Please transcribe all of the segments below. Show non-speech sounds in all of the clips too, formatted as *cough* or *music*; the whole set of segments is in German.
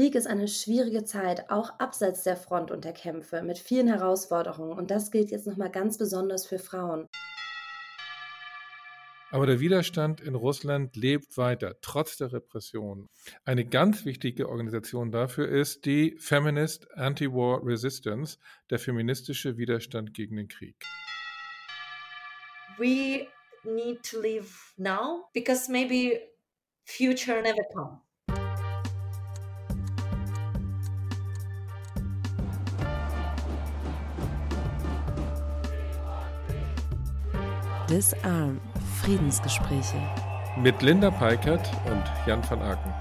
Krieg ist eine schwierige Zeit, auch abseits der Front und der Kämpfe, mit vielen Herausforderungen. Und das gilt jetzt nochmal ganz besonders für Frauen. Aber der Widerstand in Russland lebt weiter, trotz der Repression. Eine ganz wichtige Organisation dafür ist die Feminist Anti-War Resistance, der feministische Widerstand gegen den Krieg. We need to live now because maybe future never come. Disarm Friedensgespräche. Mit Linda Peikert und Jan van Aken.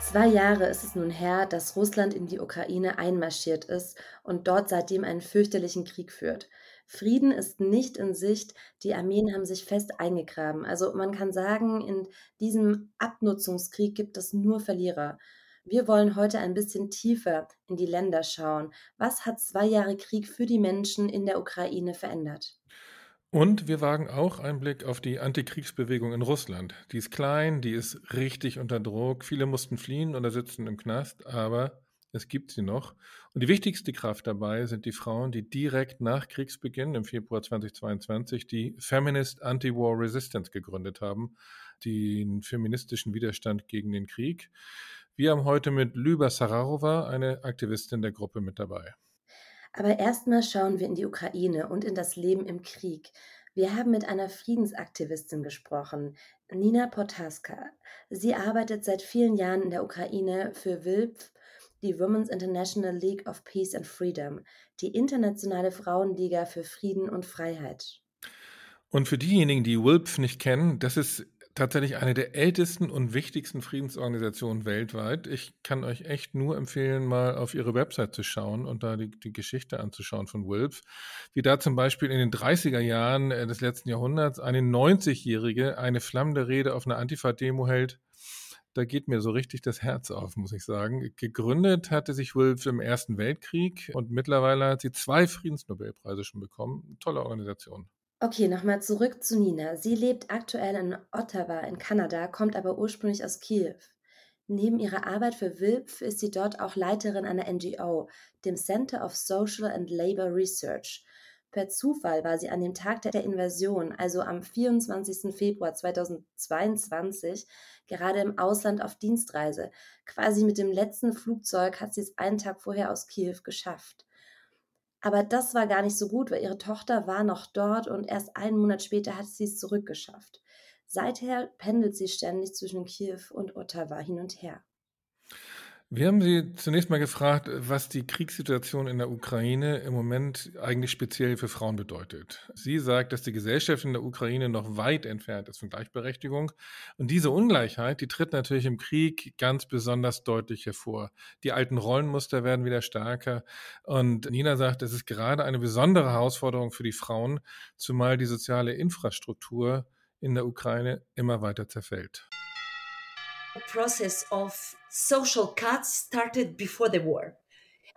Zwei Jahre ist es nun her, dass Russland in die Ukraine einmarschiert ist und dort seitdem einen fürchterlichen Krieg führt. Frieden ist nicht in Sicht, die Armeen haben sich fest eingegraben. Also man kann sagen, in diesem Abnutzungskrieg gibt es nur Verlierer. Wir wollen heute ein bisschen tiefer in die Länder schauen. Was hat zwei Jahre Krieg für die Menschen in der Ukraine verändert? Und wir wagen auch einen Blick auf die Antikriegsbewegung in Russland. Die ist klein, die ist richtig unter Druck. Viele mussten fliehen oder sitzen im Knast, aber es gibt sie noch. Und die wichtigste Kraft dabei sind die Frauen, die direkt nach Kriegsbeginn im Februar 2022 die Feminist Anti-War Resistance gegründet haben, den feministischen Widerstand gegen den Krieg. Wir haben heute mit Lyba Sararova, eine Aktivistin der Gruppe, mit dabei. Aber erstmal schauen wir in die Ukraine und in das Leben im Krieg. Wir haben mit einer Friedensaktivistin gesprochen, Nina Potaska. Sie arbeitet seit vielen Jahren in der Ukraine für WILPF, die Women's International League of Peace and Freedom, die internationale Frauenliga für Frieden und Freiheit. Und für diejenigen, die WILPF nicht kennen, das ist tatsächlich eine der ältesten und wichtigsten Friedensorganisationen weltweit. Ich kann euch echt nur empfehlen, mal auf ihre Website zu schauen und da die, die Geschichte anzuschauen von Wilf. Wie da zum Beispiel in den 30er Jahren äh, des letzten Jahrhunderts eine 90-Jährige eine flammende Rede auf einer Antifa-Demo hält. Da geht mir so richtig das Herz auf, muss ich sagen. Gegründet hatte sich Wilf im Ersten Weltkrieg und mittlerweile hat sie zwei Friedensnobelpreise schon bekommen. Tolle Organisation. Okay, nochmal zurück zu Nina. Sie lebt aktuell in Ottawa in Kanada, kommt aber ursprünglich aus Kiew. Neben ihrer Arbeit für WILPF ist sie dort auch Leiterin einer NGO, dem Center of Social and Labor Research. Per Zufall war sie an dem Tag der Invasion, also am 24. Februar 2022, gerade im Ausland auf Dienstreise. Quasi mit dem letzten Flugzeug hat sie es einen Tag vorher aus Kiew geschafft. Aber das war gar nicht so gut, weil ihre Tochter war noch dort und erst einen Monat später hat sie es zurückgeschafft. Seither pendelt sie ständig zwischen Kiew und Ottawa hin und her. Wir haben Sie zunächst mal gefragt, was die Kriegssituation in der Ukraine im Moment eigentlich speziell für Frauen bedeutet. Sie sagt, dass die Gesellschaft in der Ukraine noch weit entfernt ist von Gleichberechtigung. Und diese Ungleichheit, die tritt natürlich im Krieg ganz besonders deutlich hervor. Die alten Rollenmuster werden wieder stärker. Und Nina sagt, es ist gerade eine besondere Herausforderung für die Frauen, zumal die soziale Infrastruktur in der Ukraine immer weiter zerfällt. process of social cuts started before the war.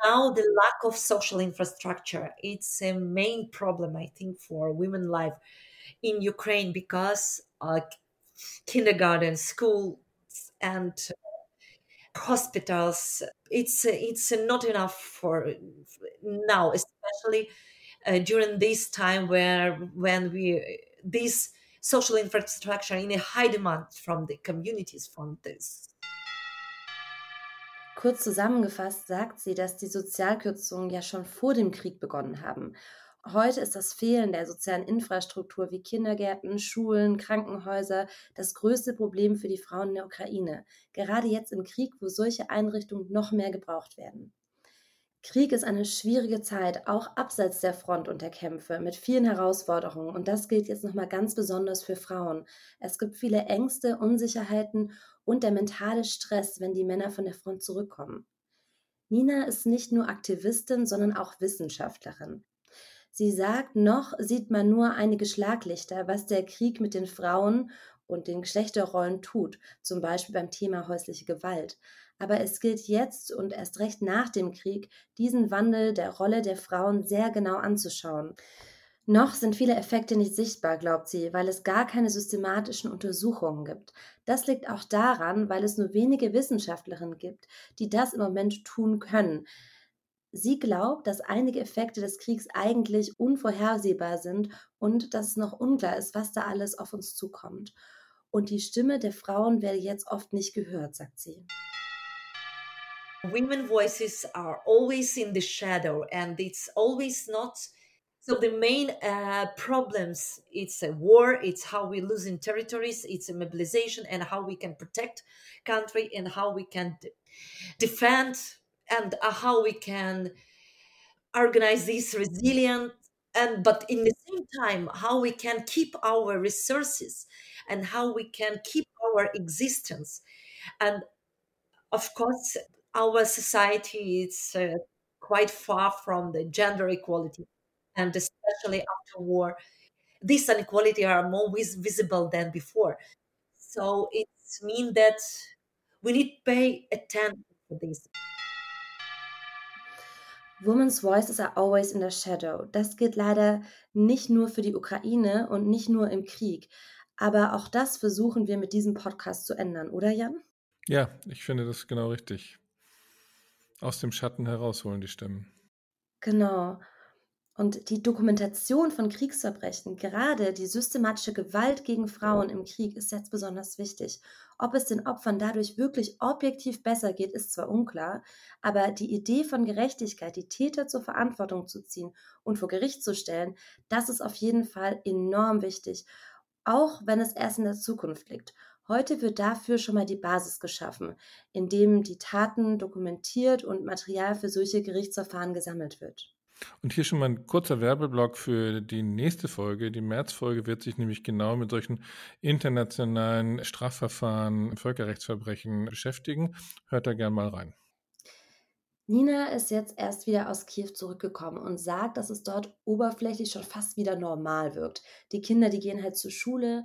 Now the lack of social infrastructure it's a main problem I think for women life in Ukraine because uh, kindergarten, schools, and hospitals it's it's not enough for now, especially uh, during this time where when we this social infrastructure in a high demand from the communities from this. Kurz zusammengefasst sagt sie, dass die Sozialkürzungen ja schon vor dem Krieg begonnen haben. Heute ist das Fehlen der sozialen Infrastruktur wie Kindergärten, Schulen, Krankenhäuser das größte Problem für die Frauen in der Ukraine. Gerade jetzt im Krieg, wo solche Einrichtungen noch mehr gebraucht werden. Krieg ist eine schwierige Zeit, auch abseits der Front und der Kämpfe, mit vielen Herausforderungen. Und das gilt jetzt nochmal ganz besonders für Frauen. Es gibt viele Ängste, Unsicherheiten und der mentale Stress, wenn die Männer von der Front zurückkommen. Nina ist nicht nur Aktivistin, sondern auch Wissenschaftlerin. Sie sagt, noch sieht man nur einige Schlaglichter, was der Krieg mit den Frauen und den Geschlechterrollen tut, zum Beispiel beim Thema häusliche Gewalt. Aber es gilt jetzt und erst recht nach dem Krieg, diesen Wandel der Rolle der Frauen sehr genau anzuschauen. Noch sind viele Effekte nicht sichtbar, glaubt sie, weil es gar keine systematischen Untersuchungen gibt. Das liegt auch daran, weil es nur wenige Wissenschaftlerinnen gibt, die das im Moment tun können. Sie glaubt, dass einige Effekte des Kriegs eigentlich unvorhersehbar sind und dass es noch unklar ist, was da alles auf uns zukommt. Und die Stimme der Frauen werde jetzt oft nicht gehört, sagt sie. Women voices are always in the shadow and it's always not so the main uh, problems it's a war it's how we lose in territories it's a mobilization and how we can protect country and how we can defend and uh, how we can organize this resilient and but in the same time how we can keep our resources and how we can keep our existence. And of course our society is uh, quite far from the gender equality and especially after war this inequality are more vis- visible than before so it means that we need to pay attention to this Women's voices are always in the shadow. Das gilt leider nicht nur für die Ukraine und nicht nur im Krieg. Aber auch das versuchen wir mit diesem Podcast zu ändern, oder Jan? Ja, ich finde das genau richtig. Aus dem Schatten herausholen die Stimmen. Genau. Und die Dokumentation von Kriegsverbrechen, gerade die systematische Gewalt gegen Frauen im Krieg, ist jetzt besonders wichtig. Ob es den Opfern dadurch wirklich objektiv besser geht, ist zwar unklar, aber die Idee von Gerechtigkeit, die Täter zur Verantwortung zu ziehen und vor Gericht zu stellen, das ist auf jeden Fall enorm wichtig, auch wenn es erst in der Zukunft liegt. Heute wird dafür schon mal die Basis geschaffen, indem die Taten dokumentiert und Material für solche Gerichtsverfahren gesammelt wird. Und hier schon mal ein kurzer Werbeblock für die nächste Folge. Die Märzfolge wird sich nämlich genau mit solchen internationalen Strafverfahren, Völkerrechtsverbrechen beschäftigen. Hört da gerne mal rein. Nina ist jetzt erst wieder aus Kiew zurückgekommen und sagt, dass es dort oberflächlich schon fast wieder normal wirkt. Die Kinder, die gehen halt zur Schule.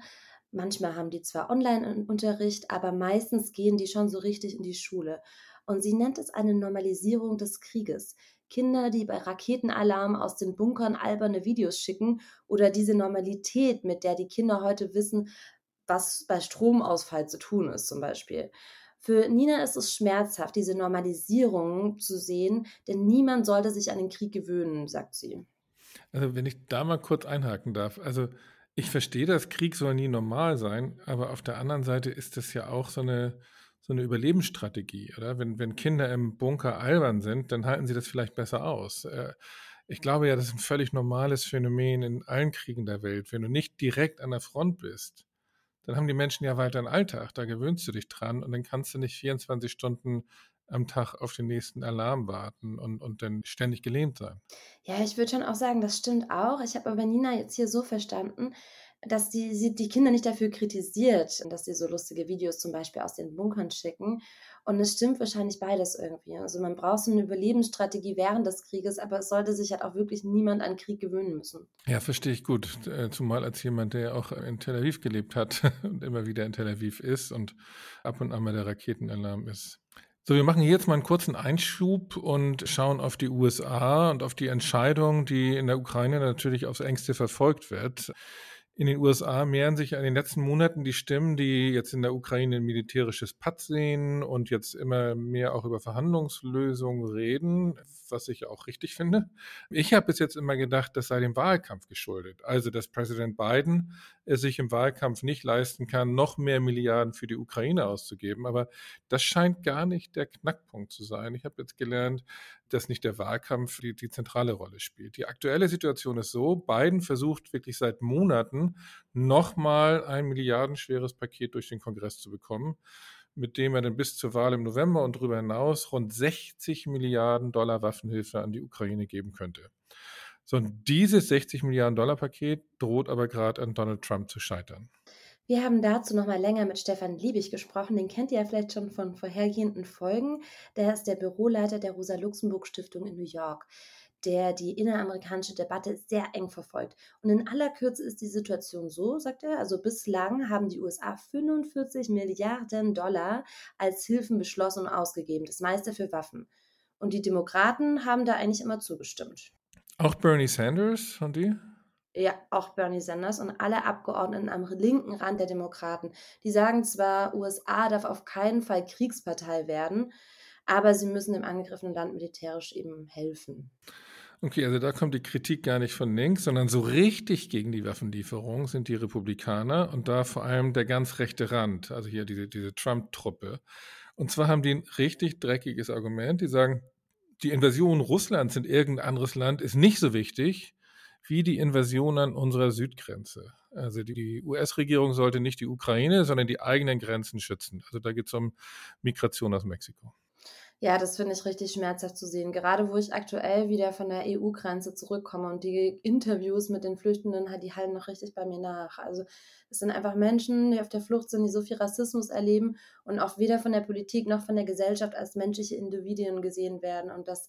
Manchmal haben die zwar Online-Unterricht, aber meistens gehen die schon so richtig in die Schule. Und sie nennt es eine Normalisierung des Krieges. Kinder, die bei Raketenalarm aus den Bunkern alberne Videos schicken oder diese Normalität, mit der die Kinder heute wissen, was bei Stromausfall zu tun ist zum Beispiel. Für Nina ist es schmerzhaft, diese Normalisierung zu sehen, denn niemand sollte sich an den Krieg gewöhnen, sagt sie. Also wenn ich da mal kurz einhaken darf, also ich verstehe das, Krieg soll nie normal sein, aber auf der anderen Seite ist das ja auch so eine, so eine Überlebensstrategie, oder? Wenn, wenn Kinder im Bunker albern sind, dann halten sie das vielleicht besser aus. Äh, ich glaube ja, das ist ein völlig normales Phänomen in allen Kriegen der Welt. Wenn du nicht direkt an der Front bist, dann haben die Menschen ja weiter einen Alltag, da gewöhnst du dich dran und dann kannst du nicht 24 Stunden am Tag auf den nächsten Alarm warten und, und dann ständig gelähmt sein. Ja, ich würde schon auch sagen, das stimmt auch. Ich habe aber Nina jetzt hier so verstanden, dass die, die Kinder nicht dafür kritisiert, dass sie so lustige Videos zum Beispiel aus den Bunkern schicken. Und es stimmt wahrscheinlich beides irgendwie. Also man braucht so eine Überlebensstrategie während des Krieges, aber es sollte sich halt auch wirklich niemand an Krieg gewöhnen müssen. Ja, verstehe ich gut. Äh, zumal als jemand, der auch in Tel Aviv gelebt hat *laughs* und immer wieder in Tel Aviv ist und ab und an mal der Raketenalarm ist. So, wir machen jetzt mal einen kurzen Einschub und schauen auf die USA und auf die Entscheidung, die in der Ukraine natürlich aufs engste verfolgt wird. In den USA mehren sich in den letzten Monaten die Stimmen, die jetzt in der Ukraine ein militärisches Patt sehen und jetzt immer mehr auch über Verhandlungslösungen reden, was ich auch richtig finde. Ich habe bis jetzt immer gedacht, das sei dem Wahlkampf geschuldet. Also, dass Präsident Biden es sich im Wahlkampf nicht leisten kann, noch mehr Milliarden für die Ukraine auszugeben. Aber das scheint gar nicht der Knackpunkt zu sein. Ich habe jetzt gelernt, dass nicht der Wahlkampf die, die zentrale Rolle spielt. Die aktuelle Situation ist so, Biden versucht wirklich seit Monaten nochmal ein milliardenschweres Paket durch den Kongress zu bekommen mit dem er dann bis zur Wahl im November und darüber hinaus rund 60 Milliarden Dollar Waffenhilfe an die Ukraine geben könnte. So, und dieses 60 Milliarden Dollar Paket droht aber gerade an Donald Trump zu scheitern. Wir haben dazu noch mal länger mit Stefan Liebig gesprochen. Den kennt ihr ja vielleicht schon von vorhergehenden Folgen. Der ist der Büroleiter der Rosa-Luxemburg-Stiftung in New York der die inneramerikanische Debatte sehr eng verfolgt. Und in aller Kürze ist die Situation so, sagt er, also bislang haben die USA 45 Milliarden Dollar als Hilfen beschlossen und ausgegeben, das meiste für Waffen. Und die Demokraten haben da eigentlich immer zugestimmt. Auch Bernie Sanders und die? Ja, auch Bernie Sanders und alle Abgeordneten am linken Rand der Demokraten. Die sagen zwar, USA darf auf keinen Fall Kriegspartei werden, aber sie müssen dem angegriffenen Land militärisch eben helfen. Okay, also da kommt die Kritik gar nicht von links, sondern so richtig gegen die Waffenlieferung sind die Republikaner und da vor allem der ganz rechte Rand, also hier diese, diese Trump-Truppe. Und zwar haben die ein richtig dreckiges Argument. Die sagen, die Invasion Russlands in irgendein anderes Land ist nicht so wichtig wie die Invasion an unserer Südgrenze. Also die US-Regierung sollte nicht die Ukraine, sondern die eigenen Grenzen schützen. Also da geht es um Migration aus Mexiko. Ja, das finde ich richtig schmerzhaft zu sehen. Gerade wo ich aktuell wieder von der EU-Grenze zurückkomme und die Interviews mit den Flüchtenden, die halten noch richtig bei mir nach. Also es sind einfach Menschen, die auf der Flucht sind, die so viel Rassismus erleben und auch weder von der Politik noch von der Gesellschaft als menschliche Individuen gesehen werden. Und dass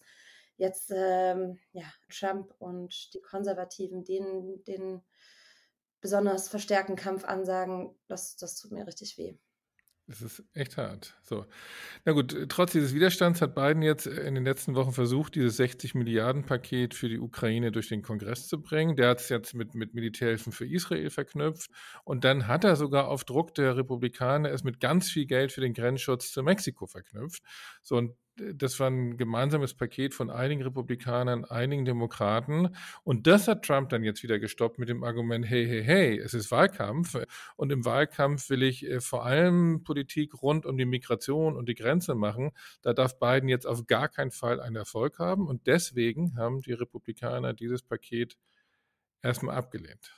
jetzt ähm, ja, Trump und die Konservativen den, den besonders verstärkten Kampf ansagen, das, das tut mir richtig weh. Das ist echt hart. So. Na gut, trotz dieses Widerstands hat Biden jetzt in den letzten Wochen versucht, dieses 60 Milliarden Paket für die Ukraine durch den Kongress zu bringen. Der hat es jetzt mit, mit Militärhilfen für Israel verknüpft. Und dann hat er sogar auf Druck der Republikaner es mit ganz viel Geld für den Grenzschutz zu Mexiko verknüpft. So, und das war ein gemeinsames Paket von einigen Republikanern, einigen Demokraten. Und das hat Trump dann jetzt wieder gestoppt mit dem Argument, hey, hey, hey, es ist Wahlkampf. Und im Wahlkampf will ich äh, vor allem Politik rund um die Migration und die Grenze machen. Da darf Biden jetzt auf gar keinen Fall einen Erfolg haben. Und deswegen haben die Republikaner dieses Paket erstmal abgelehnt.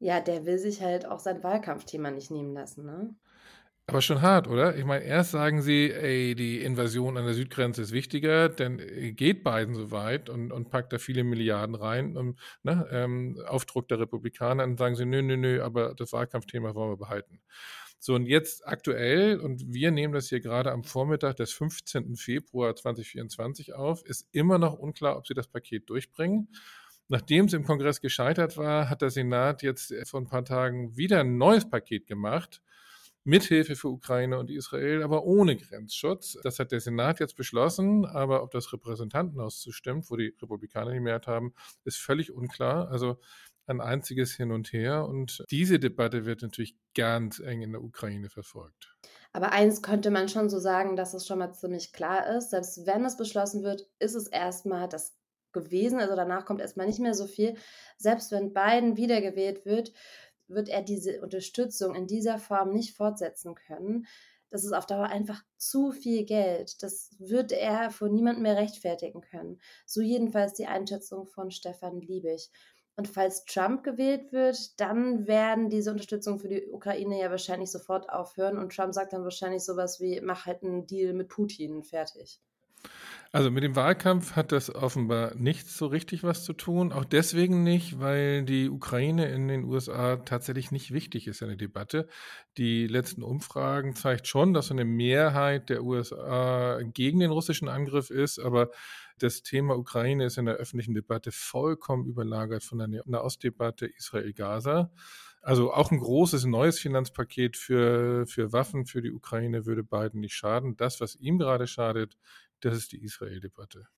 Ja, der will sich halt auch sein Wahlkampfthema nicht nehmen lassen, ne? Aber schon hart, oder? Ich meine, erst sagen sie, ey, die Invasion an der Südgrenze ist wichtiger, dann äh, geht Biden so weit und, und packt da viele Milliarden rein, um, ne, ähm, Aufdruck der Republikaner, dann sagen sie, nö, nö, nö, aber das Wahlkampfthema wollen wir behalten. So, und jetzt aktuell, und wir nehmen das hier gerade am Vormittag des 15. Februar 2024 auf, ist immer noch unklar, ob sie das Paket durchbringen. Nachdem es im Kongress gescheitert war, hat der Senat jetzt vor ein paar Tagen wieder ein neues Paket gemacht Mithilfe für Ukraine und Israel, aber ohne Grenzschutz. Das hat der Senat jetzt beschlossen, aber ob das Repräsentantenhaus zustimmt, wo die Republikaner die Mehrheit haben, ist völlig unklar. Also ein einziges Hin und Her. Und diese Debatte wird natürlich ganz eng in der Ukraine verfolgt. Aber eins könnte man schon so sagen, dass es schon mal ziemlich klar ist. Selbst wenn es beschlossen wird, ist es erstmal das gewesen. Also danach kommt erstmal nicht mehr so viel. Selbst wenn Biden wiedergewählt wird, wird er diese Unterstützung in dieser Form nicht fortsetzen können. Das ist auf Dauer einfach zu viel Geld. Das wird er vor niemandem mehr rechtfertigen können. So jedenfalls die Einschätzung von Stefan Liebig. Und falls Trump gewählt wird, dann werden diese Unterstützung für die Ukraine ja wahrscheinlich sofort aufhören. Und Trump sagt dann wahrscheinlich sowas wie, mach halt einen Deal mit Putin, fertig. Also mit dem Wahlkampf hat das offenbar nicht so richtig was zu tun. Auch deswegen nicht, weil die Ukraine in den USA tatsächlich nicht wichtig ist in der Debatte. Die letzten Umfragen zeigt schon, dass eine Mehrheit der USA gegen den russischen Angriff ist, aber das Thema Ukraine ist in der öffentlichen Debatte vollkommen überlagert von der Nahostdebatte Israel-Gaza. Also auch ein großes neues Finanzpaket für, für Waffen für die Ukraine würde Biden nicht schaden. Das, was ihm gerade schadet, das ist die Israel-Debatte.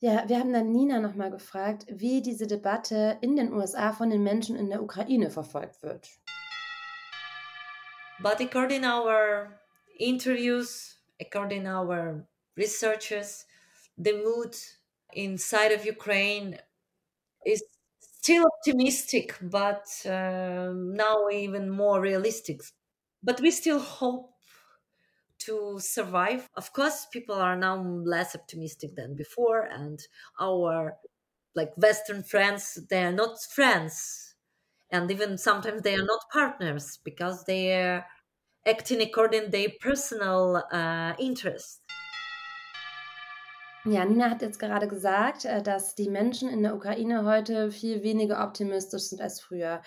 Ja, wir haben dann Nina nochmal gefragt, wie diese Debatte in den USA von den Menschen in der Ukraine verfolgt wird. But according our interviews, according our researchers, the mood inside of Ukraine is still optimistic, but uh, now even more realistic. But we still hope to survive. Of course, people are now less optimistic than before, and our like Western friends, they are not friends, and even sometimes they are not partners because they are acting according to their personal uh, interest. Ja, Nina hat jetzt gerade gesagt, äh, dass die Menschen in der Ukraine heute viel weniger optimistisch sind als früher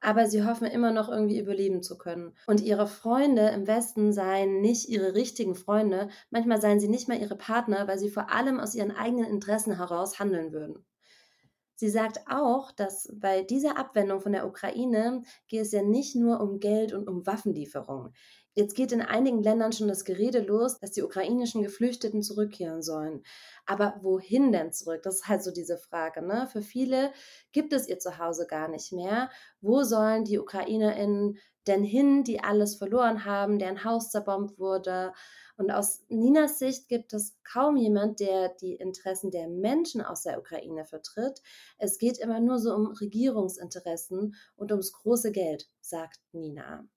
aber sie hoffen immer noch irgendwie überleben zu können. Und ihre Freunde im Westen seien nicht ihre richtigen Freunde, manchmal seien sie nicht mal ihre Partner, weil sie vor allem aus ihren eigenen Interessen heraus handeln würden. Sie sagt auch, dass bei dieser Abwendung von der Ukraine geht es ja nicht nur um Geld und um Waffenlieferungen. Jetzt geht in einigen Ländern schon das Gerede los, dass die ukrainischen Geflüchteten zurückkehren sollen. Aber wohin denn zurück? Das ist halt so diese Frage. Ne? Für viele gibt es ihr Zuhause gar nicht mehr. Wo sollen die UkrainerInnen denn hin, die alles verloren haben, deren Haus zerbombt wurde? Und aus Ninas Sicht gibt es kaum jemand, der die Interessen der Menschen aus der Ukraine vertritt. Es geht immer nur so um Regierungsinteressen und ums große Geld, sagt Nina.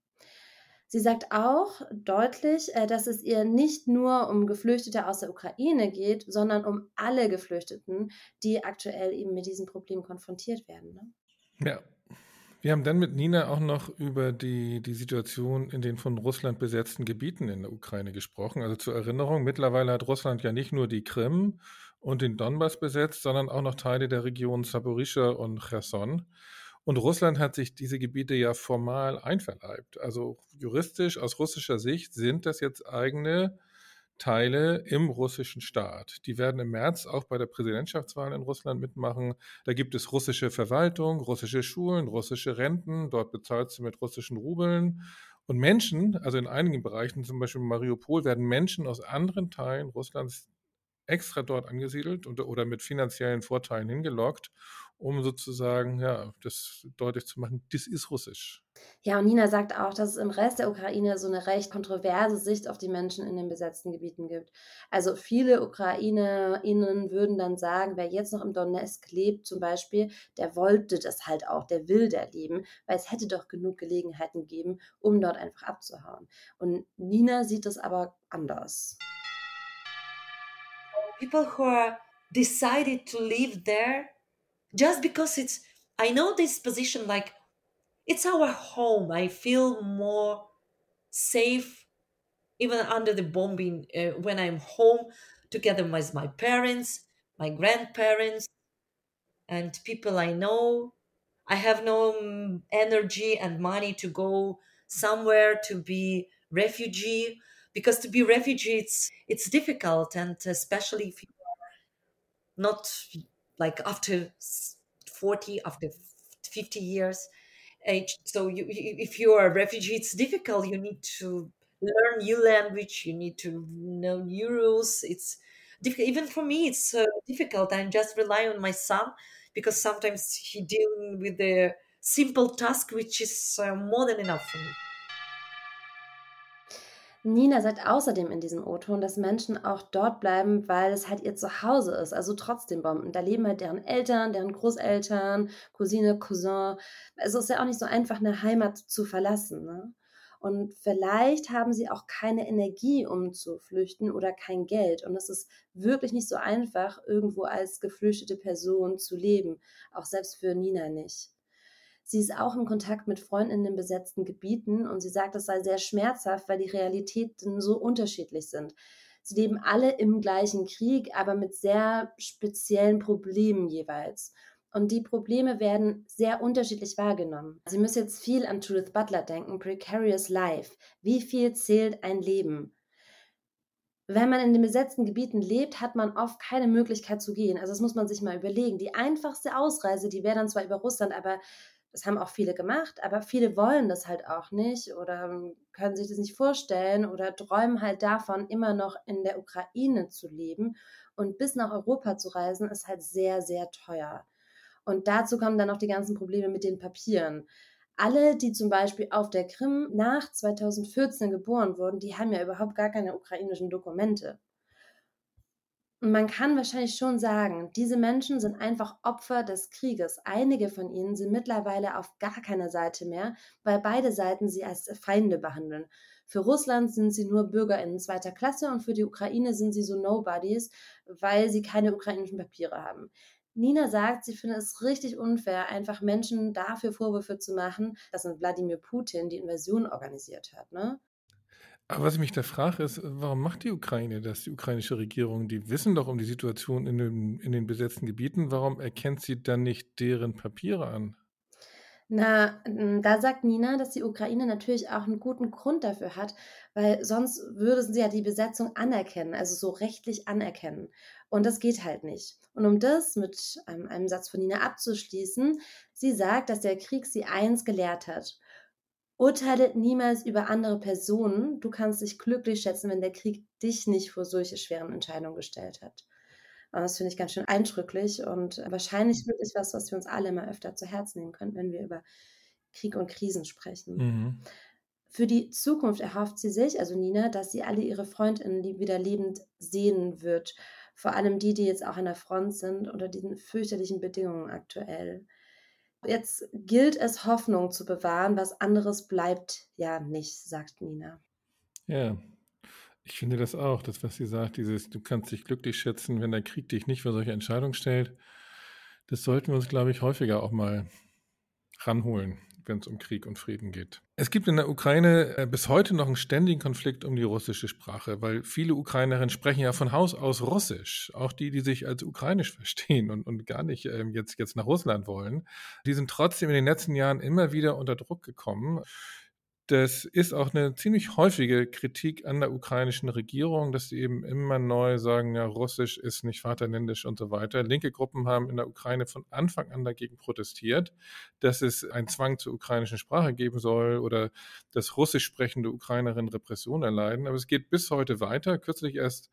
Sie sagt auch deutlich, äh, dass es ihr nicht nur um Geflüchtete aus der Ukraine geht, sondern um alle Geflüchteten, die aktuell eben mit diesem Problem konfrontiert werden. Ne? Ja. Wir haben dann mit Nina auch noch über die, die Situation in den von Russland besetzten Gebieten in der Ukraine gesprochen. Also zur Erinnerung, mittlerweile hat Russland ja nicht nur die Krim und den Donbass besetzt, sondern auch noch Teile der Regionen Saporischa und Cherson. Und Russland hat sich diese Gebiete ja formal einverleibt. Also juristisch aus russischer Sicht sind das jetzt eigene Teile im russischen Staat. Die werden im März auch bei der Präsidentschaftswahl in Russland mitmachen. Da gibt es russische Verwaltung, russische Schulen, russische Renten. Dort bezahlt sie mit russischen Rubeln. Und Menschen, also in einigen Bereichen, zum Beispiel Mariupol, werden Menschen aus anderen Teilen Russlands extra dort angesiedelt und, oder mit finanziellen Vorteilen hingelockt, um sozusagen ja, das deutlich zu machen, das ist russisch. Ja, und Nina sagt auch, dass es im Rest der Ukraine so eine recht kontroverse Sicht auf die Menschen in den besetzten Gebieten gibt. Also viele UkrainerInnen würden dann sagen, wer jetzt noch im Donetsk lebt zum Beispiel, der wollte das halt auch, der will da leben, weil es hätte doch genug Gelegenheiten gegeben, um dort einfach abzuhauen. Und Nina sieht das aber anders. People who are decided to live there just because it's i know this position like it's our home. I feel more safe even under the bombing uh, when i'm home together with my parents my grandparents and people i know. I have no um, energy and money to go somewhere to be refugee because to be refugee it's it's difficult and especially if you are not like after 40 after 50 years age. So you, if you are a refugee it's difficult. You need to learn new language. You need to know new rules. It's difficult even for me it's uh, difficult. I just rely on my son because sometimes he dealing with the simple task which is uh, more than enough for me Nina sagt außerdem in diesem O-Ton, dass Menschen auch dort bleiben, weil es halt ihr Zuhause ist, also trotzdem Bomben. Da leben halt deren Eltern, deren Großeltern, Cousine, Cousin. Also es ist ja auch nicht so einfach, eine Heimat zu verlassen. Ne? Und vielleicht haben sie auch keine Energie, um zu flüchten oder kein Geld. Und es ist wirklich nicht so einfach, irgendwo als geflüchtete Person zu leben. Auch selbst für Nina nicht. Sie ist auch in Kontakt mit Freunden in den besetzten Gebieten und sie sagt, es sei sehr schmerzhaft, weil die Realitäten so unterschiedlich sind. Sie leben alle im gleichen Krieg, aber mit sehr speziellen Problemen jeweils. Und die Probleme werden sehr unterschiedlich wahrgenommen. Sie müssen jetzt viel an Judith Butler denken, Precarious Life. Wie viel zählt ein Leben? Wenn man in den besetzten Gebieten lebt, hat man oft keine Möglichkeit zu gehen. Also das muss man sich mal überlegen. Die einfachste Ausreise, die wäre dann zwar über Russland, aber das haben auch viele gemacht, aber viele wollen das halt auch nicht oder ähm, können sich das nicht vorstellen oder träumen halt davon, immer noch in der Ukraine zu leben. Und bis nach Europa zu reisen, ist halt sehr, sehr teuer. Und dazu kommen dann noch die ganzen Probleme mit den Papieren. Alle, die zum Beispiel auf der Krim nach 2014 geboren wurden, die haben ja überhaupt gar keine ukrainischen Dokumente. Man kann wahrscheinlich schon sagen, diese Menschen sind einfach Opfer des Krieges. Einige von ihnen sind mittlerweile auf gar keiner Seite mehr, weil beide Seiten sie als Feinde behandeln. Für Russland sind sie nur BürgerInnen zweiter Klasse und für die Ukraine sind sie so Nobodies, weil sie keine ukrainischen Papiere haben. Nina sagt, sie findet es richtig unfair, einfach Menschen dafür Vorwürfe zu machen, dass Wladimir Putin die Invasion organisiert hat. Ne? Aber was ich mich da frage, ist, warum macht die Ukraine das, die ukrainische Regierung? Die wissen doch um die Situation in den, in den besetzten Gebieten. Warum erkennt sie dann nicht deren Papiere an? Na, da sagt Nina, dass die Ukraine natürlich auch einen guten Grund dafür hat, weil sonst würde sie ja die Besetzung anerkennen, also so rechtlich anerkennen. Und das geht halt nicht. Und um das mit ähm, einem Satz von Nina abzuschließen, sie sagt, dass der Krieg sie eins gelehrt hat. Urteile niemals über andere Personen. Du kannst dich glücklich schätzen, wenn der Krieg dich nicht vor solche schweren Entscheidungen gestellt hat. Und das finde ich ganz schön eindrücklich und wahrscheinlich wirklich was, was wir uns alle immer öfter zu Herzen nehmen können, wenn wir über Krieg und Krisen sprechen. Mhm. Für die Zukunft erhofft sie sich, also Nina, dass sie alle ihre Freundinnen wieder lebend sehen wird. Vor allem die, die jetzt auch an der Front sind, unter diesen fürchterlichen Bedingungen aktuell. Jetzt gilt es, Hoffnung zu bewahren. Was anderes bleibt ja nicht, sagt Nina. Ja, ich finde das auch, das, was sie sagt, dieses, du kannst dich glücklich schätzen, wenn der Krieg dich nicht für solche Entscheidungen stellt. Das sollten wir uns, glaube ich, häufiger auch mal ranholen wenn es um Krieg und Frieden geht. Es gibt in der Ukraine äh, bis heute noch einen ständigen Konflikt um die russische Sprache, weil viele Ukrainerinnen sprechen ja von Haus aus Russisch. Auch die, die sich als ukrainisch *laughs* verstehen und, und gar nicht ähm, jetzt, jetzt nach Russland wollen, die sind trotzdem in den letzten Jahren immer wieder unter Druck gekommen das ist auch eine ziemlich häufige Kritik an der ukrainischen Regierung, dass sie eben immer neu sagen, ja, Russisch ist nicht vaterländisch und so weiter. Linke Gruppen haben in der Ukraine von Anfang an dagegen protestiert, dass es einen Zwang zur ukrainischen Sprache geben soll oder dass russisch sprechende Ukrainerinnen Repression erleiden. Aber es geht bis heute weiter. Kürzlich erst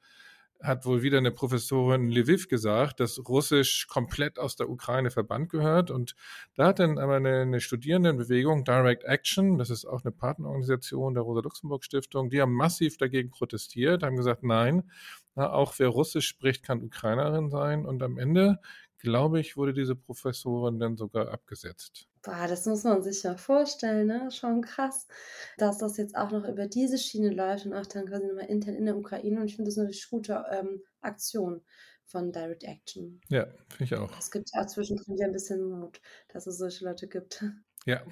hat wohl wieder eine Professorin in Lviv gesagt, dass Russisch komplett aus der Ukraine verbannt gehört. Und da hat dann aber eine, eine Studierendenbewegung, Direct Action, das ist auch eine Partnerorganisation der Rosa-Luxemburg-Stiftung, die haben massiv dagegen protestiert, haben gesagt, nein, auch wer Russisch spricht, kann Ukrainerin sein. Und am Ende glaube ich, wurde diese Professorin dann sogar abgesetzt. Boah, das muss man sich ja vorstellen, ne? Schon krass, dass das jetzt auch noch über diese Schiene läuft und auch dann quasi nochmal intern in der Ukraine. Und ich finde das eine richtig gute ähm, Aktion von Direct Action. Ja, finde ich auch. Es gibt auch zwischendrin wieder ein bisschen Mut, dass es solche Leute gibt. Ja,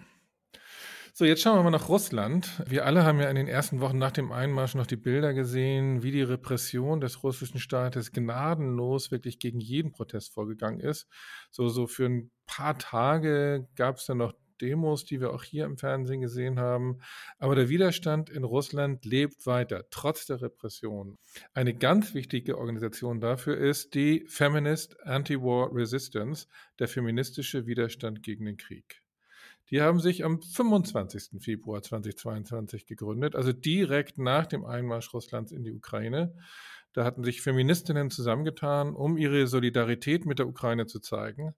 so, jetzt schauen wir mal nach Russland. Wir alle haben ja in den ersten Wochen nach dem Einmarsch noch die Bilder gesehen, wie die Repression des russischen Staates gnadenlos wirklich gegen jeden Protest vorgegangen ist. So, so für ein paar Tage gab es dann noch Demos, die wir auch hier im Fernsehen gesehen haben. Aber der Widerstand in Russland lebt weiter, trotz der Repression. Eine ganz wichtige Organisation dafür ist die Feminist Anti-War Resistance, der feministische Widerstand gegen den Krieg. Die haben sich am 25. Februar 2022 gegründet, also direkt nach dem Einmarsch Russlands in die Ukraine. Da hatten sich Feministinnen zusammengetan, um ihre Solidarität mit der Ukraine zu zeigen.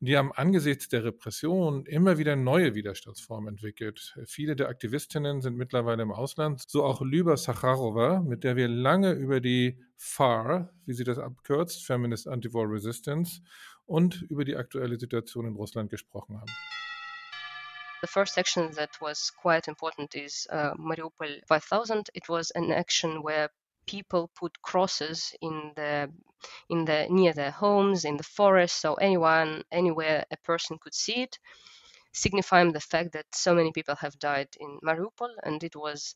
Und die haben angesichts der Repression immer wieder neue Widerstandsformen entwickelt. Viele der Aktivistinnen sind mittlerweile im Ausland, so auch Lyba Sacharova, mit der wir lange über die FAR, wie sie das abkürzt, Feminist Anti-War Resistance, und über die aktuelle Situation in Russland gesprochen haben. The first action that was quite important is uh, Mariupol 5000. It was an action where people put crosses in the in the near their homes in the forest so anyone anywhere a person could see it signifying the fact that so many people have died in Mariupol and it was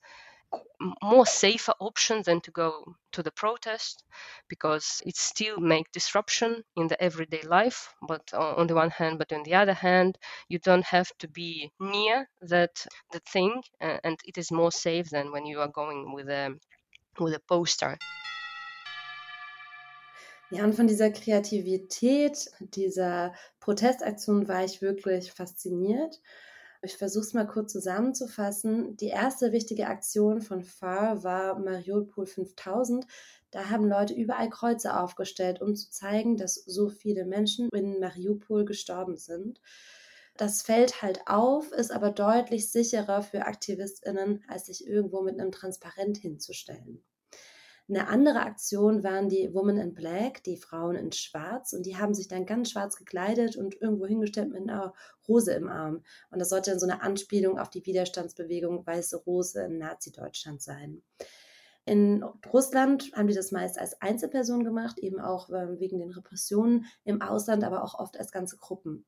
more safer option than to go to the protest because it still make disruption in the everyday life but on the one hand but on the other hand you don't have to be near that the thing and it is more safe than when you are going with a with a poster Ja, und von dieser Kreativität, dieser Protestaktion war ich wirklich fasziniert. Ich versuche es mal kurz zusammenzufassen. Die erste wichtige Aktion von FAR war Mariupol 5000. Da haben Leute überall Kreuze aufgestellt, um zu zeigen, dass so viele Menschen in Mariupol gestorben sind. Das fällt halt auf, ist aber deutlich sicherer für AktivistInnen, als sich irgendwo mit einem Transparent hinzustellen. Eine andere Aktion waren die Women in Black, die Frauen in Schwarz. Und die haben sich dann ganz schwarz gekleidet und irgendwo hingestellt mit einer Rose im Arm. Und das sollte dann so eine Anspielung auf die Widerstandsbewegung Weiße Rose in Nazi-Deutschland sein. In Russland haben die das meist als Einzelperson gemacht, eben auch ähm, wegen den Repressionen im Ausland, aber auch oft als ganze Gruppen.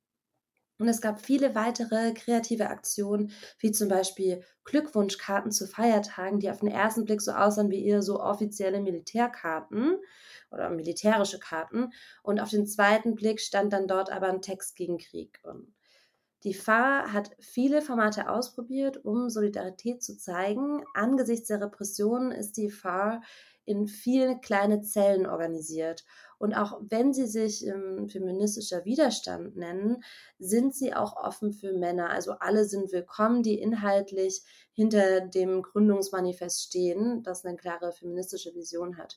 Und es gab viele weitere kreative Aktionen, wie zum Beispiel Glückwunschkarten zu Feiertagen, die auf den ersten Blick so aussahen wie eher so offizielle Militärkarten oder militärische Karten. Und auf den zweiten Blick stand dann dort aber ein Text gegen Krieg. Und die FAR hat viele Formate ausprobiert, um Solidarität zu zeigen. Angesichts der Repressionen ist die FAR in viele kleine Zellen organisiert. Und auch wenn sie sich ähm, feministischer Widerstand nennen, sind sie auch offen für Männer. Also alle sind willkommen, die inhaltlich hinter dem Gründungsmanifest stehen, das eine klare feministische Vision hat.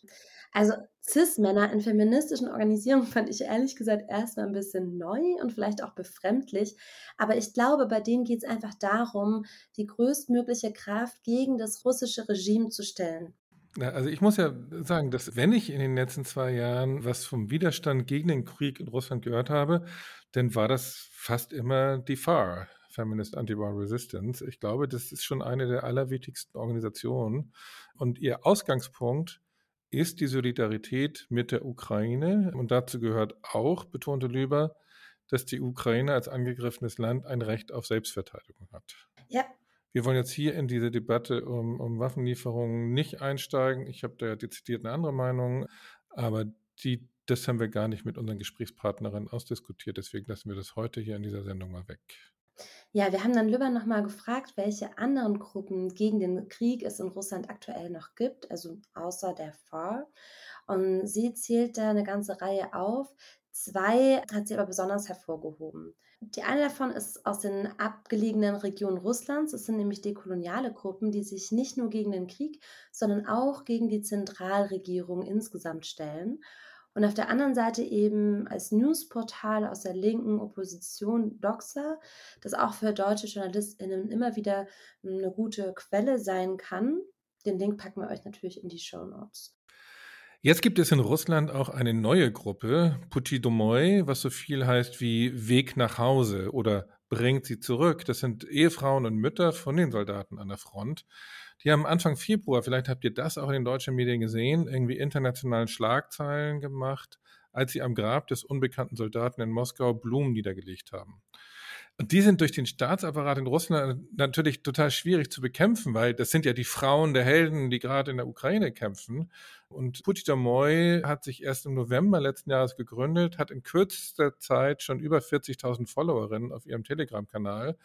Also Cis-Männer in feministischen Organisierungen fand ich ehrlich gesagt erstmal ein bisschen neu und vielleicht auch befremdlich. Aber ich glaube, bei denen geht es einfach darum, die größtmögliche Kraft gegen das russische Regime zu stellen. Also ich muss ja sagen, dass wenn ich in den letzten zwei Jahren was vom Widerstand gegen den Krieg in Russland gehört habe, dann war das fast immer die FAR, Feminist Anti-War Resistance. Ich glaube, das ist schon eine der allerwichtigsten Organisationen. Und ihr Ausgangspunkt ist die Solidarität mit der Ukraine. Und dazu gehört auch, betonte Lüber, dass die Ukraine als angegriffenes Land ein Recht auf Selbstverteidigung hat. Ja, wir wollen jetzt hier in diese Debatte um, um Waffenlieferungen nicht einsteigen. Ich habe da dezidiert eine andere Meinung, aber die, das haben wir gar nicht mit unseren Gesprächspartnerinnen ausdiskutiert. Deswegen lassen wir das heute hier in dieser Sendung mal weg. Ja, wir haben dann Lübber nochmal gefragt, welche anderen Gruppen gegen den Krieg es in Russland aktuell noch gibt, also außer der FAR. Und sie zählt da eine ganze Reihe auf. Zwei hat sie aber besonders hervorgehoben. Die eine davon ist aus den abgelegenen Regionen Russlands. Es sind nämlich dekoloniale Gruppen, die sich nicht nur gegen den Krieg, sondern auch gegen die Zentralregierung insgesamt stellen. Und auf der anderen Seite eben als Newsportal aus der linken Opposition Doxa, das auch für deutsche JournalistInnen immer wieder eine gute Quelle sein kann. Den Link packen wir euch natürlich in die Show Notes. Jetzt gibt es in Russland auch eine neue Gruppe, Puti Domoy, was so viel heißt wie Weg nach Hause oder bringt sie zurück. Das sind Ehefrauen und Mütter von den Soldaten an der Front. Die haben Anfang Februar, vielleicht habt ihr das auch in den deutschen Medien gesehen, irgendwie internationalen Schlagzeilen gemacht, als sie am Grab des unbekannten Soldaten in Moskau Blumen niedergelegt haben. Und die sind durch den Staatsapparat in Russland natürlich total schwierig zu bekämpfen, weil das sind ja die Frauen der Helden, die gerade in der Ukraine kämpfen. Und Puchdamoy hat sich erst im November letzten Jahres gegründet, hat in kürzester Zeit schon über 40.000 Followerinnen auf ihrem Telegram-Kanal.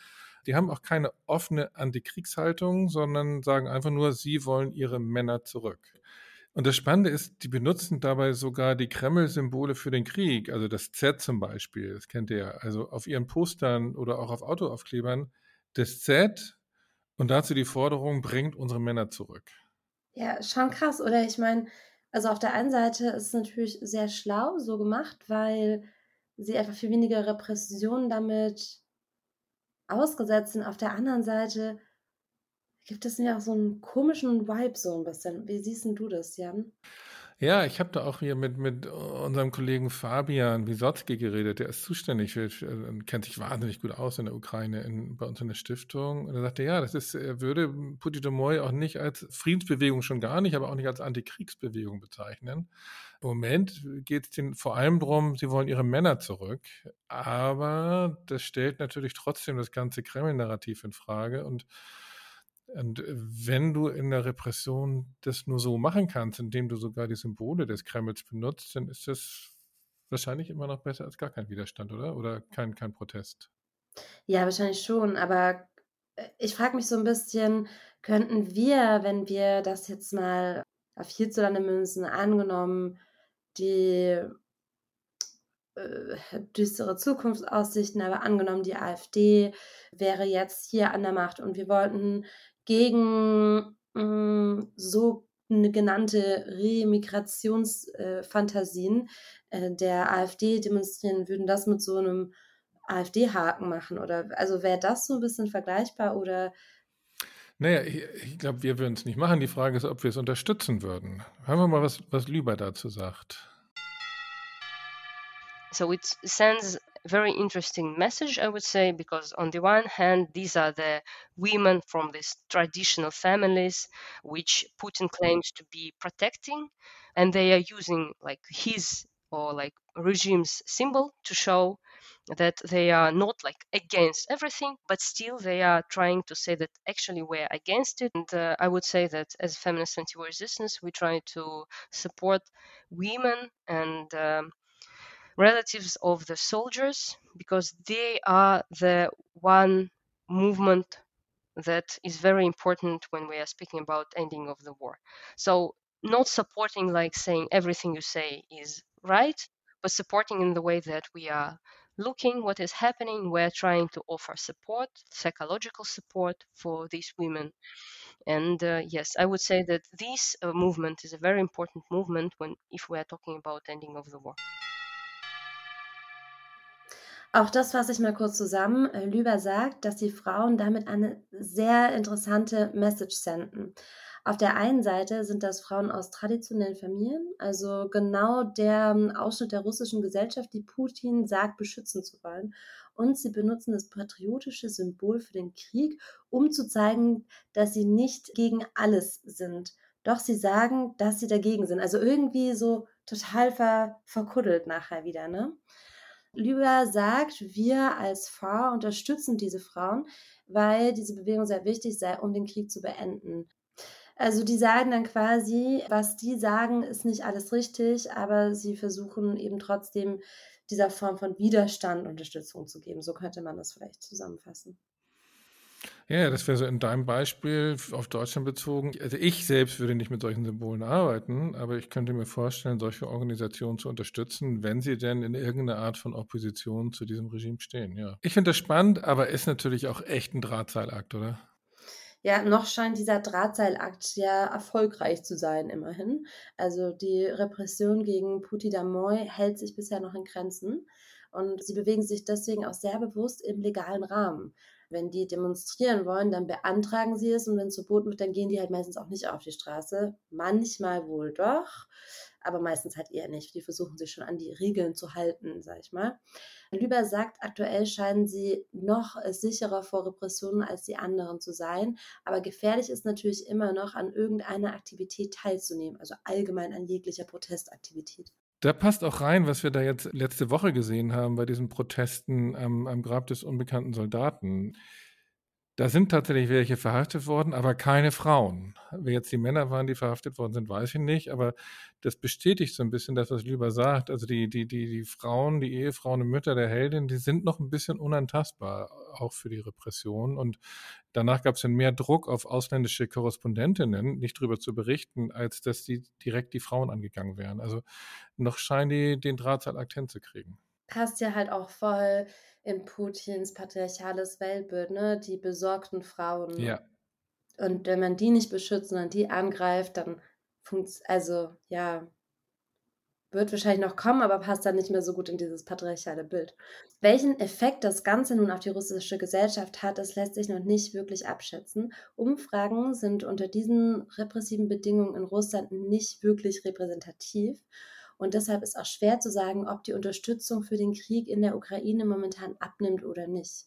Die haben auch keine offene Antikriegshaltung, sondern sagen einfach nur, sie wollen ihre Männer zurück. Und das Spannende ist, die benutzen dabei sogar die Kreml-Symbole für den Krieg, also das Z zum Beispiel, das kennt ihr ja, also auf ihren Postern oder auch auf Autoaufklebern, das Z und dazu die Forderung, bringt unsere Männer zurück. Ja, schon krass, oder? Ich meine, also auf der einen Seite ist es natürlich sehr schlau so gemacht, weil sie einfach viel weniger Repressionen damit ausgesetzt sind. Auf der anderen Seite gibt es mir auch so einen komischen Vibe so ein bisschen. Wie siehst du das, Jan? Ja, ich habe da auch hier mit, mit unserem Kollegen Fabian Wisotzki geredet. Der ist zuständig, für, äh, kennt sich wahnsinnig gut aus in der Ukraine, in, bei uns in der Stiftung. Und er sagte, ja, das ist, er würde Putitomoy auch nicht als Friedensbewegung schon gar nicht, aber auch nicht als Antikriegsbewegung bezeichnen. Im Moment geht es vor allem darum, sie wollen ihre Männer zurück. Aber das stellt natürlich trotzdem das ganze Kreml-Narrativ in Frage und und äh, wenn du in der Repression das nur so machen kannst, indem du sogar die Symbole des Kremls benutzt, dann ist das wahrscheinlich immer noch besser als gar kein Widerstand, oder? Oder kein, kein Protest. Ja, wahrscheinlich schon. Aber äh, ich frage mich so ein bisschen, könnten wir, wenn wir das jetzt mal auf hierzulande münzen, angenommen, die äh, düstere Zukunftsaussichten, aber angenommen, die AfD wäre jetzt hier an der Macht und wir wollten gegen mh, mm, so genannte Remigrationsfantasien äh, äh, der AfD demonstrieren, würden das mit so einem AfD-Haken machen? Oder also wäre das so ein bisschen vergleichbar oder naja, ich, ich glaube, wir würden es nicht machen. Die Frage ist, ob wir es unterstützen würden. Hören wir mal, was, was Lüber dazu sagt. So it sends very interesting message, I would say, because on the one hand, these are the women from these traditional families which Putin claims to be protecting, and they are using like his or like regime's symbol to show that they are not like against everything, but still they are trying to say that actually we're against it. And uh, I would say that as feminist anti-war resistance, we try to support women and um, relatives of the soldiers because they are the one movement that is very important when we are speaking about ending of the war. So not supporting like saying everything you say is right, but supporting in the way that we are looking what is happening. We're trying to offer support, psychological support for these women. And uh, yes, I would say that this uh, movement is a very important movement when if we are talking about ending of the war. Auch das fasse ich mal kurz zusammen. Äh, Lüber sagt, dass die Frauen damit eine sehr interessante Message senden. Auf der einen Seite sind das Frauen aus traditionellen Familien, also genau der ähm, Ausschnitt der russischen Gesellschaft, die Putin sagt, beschützen zu wollen. Und sie benutzen das patriotische Symbol für den Krieg, um zu zeigen, dass sie nicht gegen alles sind. Doch sie sagen, dass sie dagegen sind. Also irgendwie so total ver verkuddelt nachher wieder, ne? Lüber sagt, wir als Frau unterstützen diese Frauen, weil diese Bewegung sehr wichtig sei, um den Krieg zu beenden. Also die sagen dann quasi, was die sagen, ist nicht alles richtig, aber sie versuchen eben trotzdem dieser Form von Widerstand Unterstützung zu geben. So könnte man das vielleicht zusammenfassen. Ja, das wäre so in deinem Beispiel auf Deutschland bezogen. Also ich selbst würde nicht mit solchen Symbolen arbeiten, aber ich könnte mir vorstellen, solche Organisationen zu unterstützen, wenn sie denn in irgendeiner Art von Opposition zu diesem Regime stehen. Ja. Ich finde das spannend, aber ist natürlich auch echt ein Drahtseilakt, oder? Ja, noch scheint dieser Drahtseilakt ja erfolgreich zu sein, immerhin. Also die Repression gegen Putin Damoy hält sich bisher noch in Grenzen und sie bewegen sich deswegen auch sehr bewusst im legalen Rahmen. Wenn die demonstrieren wollen, dann beantragen sie es und wenn es verboten wird, dann gehen die halt meistens auch nicht auf die Straße. Manchmal wohl doch, aber meistens halt eher nicht. Die versuchen sich schon an die Regeln zu halten, sag ich mal. Lüber sagt, aktuell scheinen sie noch sicherer vor Repressionen als die anderen zu sein. Aber gefährlich ist natürlich immer noch, an irgendeiner Aktivität teilzunehmen, also allgemein an jeglicher Protestaktivität. Da passt auch rein, was wir da jetzt letzte Woche gesehen haben bei diesen Protesten am, am Grab des unbekannten Soldaten. Da sind tatsächlich welche verhaftet worden, aber keine Frauen. Wer jetzt die Männer waren, die verhaftet worden sind, weiß ich nicht, aber das bestätigt so ein bisschen das, was Lüber sagt. Also die, die, die, die Frauen, die Ehefrauen und Mütter der Heldin, die sind noch ein bisschen unantastbar, auch für die Repression. Und danach gab es dann mehr Druck auf ausländische Korrespondentinnen, nicht darüber zu berichten, als dass die direkt die Frauen angegangen wären. Also noch scheinen die den Drahtseilakt hinzukriegen. Passt ja halt auch voll in Putins patriarchales Weltbild, ne? Die besorgten Frauen. Ja. Und wenn man die nicht beschützt, sondern die angreift, dann funktioniert, also ja, wird wahrscheinlich noch kommen, aber passt dann nicht mehr so gut in dieses patriarchale Bild. Welchen Effekt das Ganze nun auf die russische Gesellschaft hat, das lässt sich noch nicht wirklich abschätzen. Umfragen sind unter diesen repressiven Bedingungen in Russland nicht wirklich repräsentativ. Und deshalb ist auch schwer zu sagen, ob die Unterstützung für den Krieg in der Ukraine momentan abnimmt oder nicht.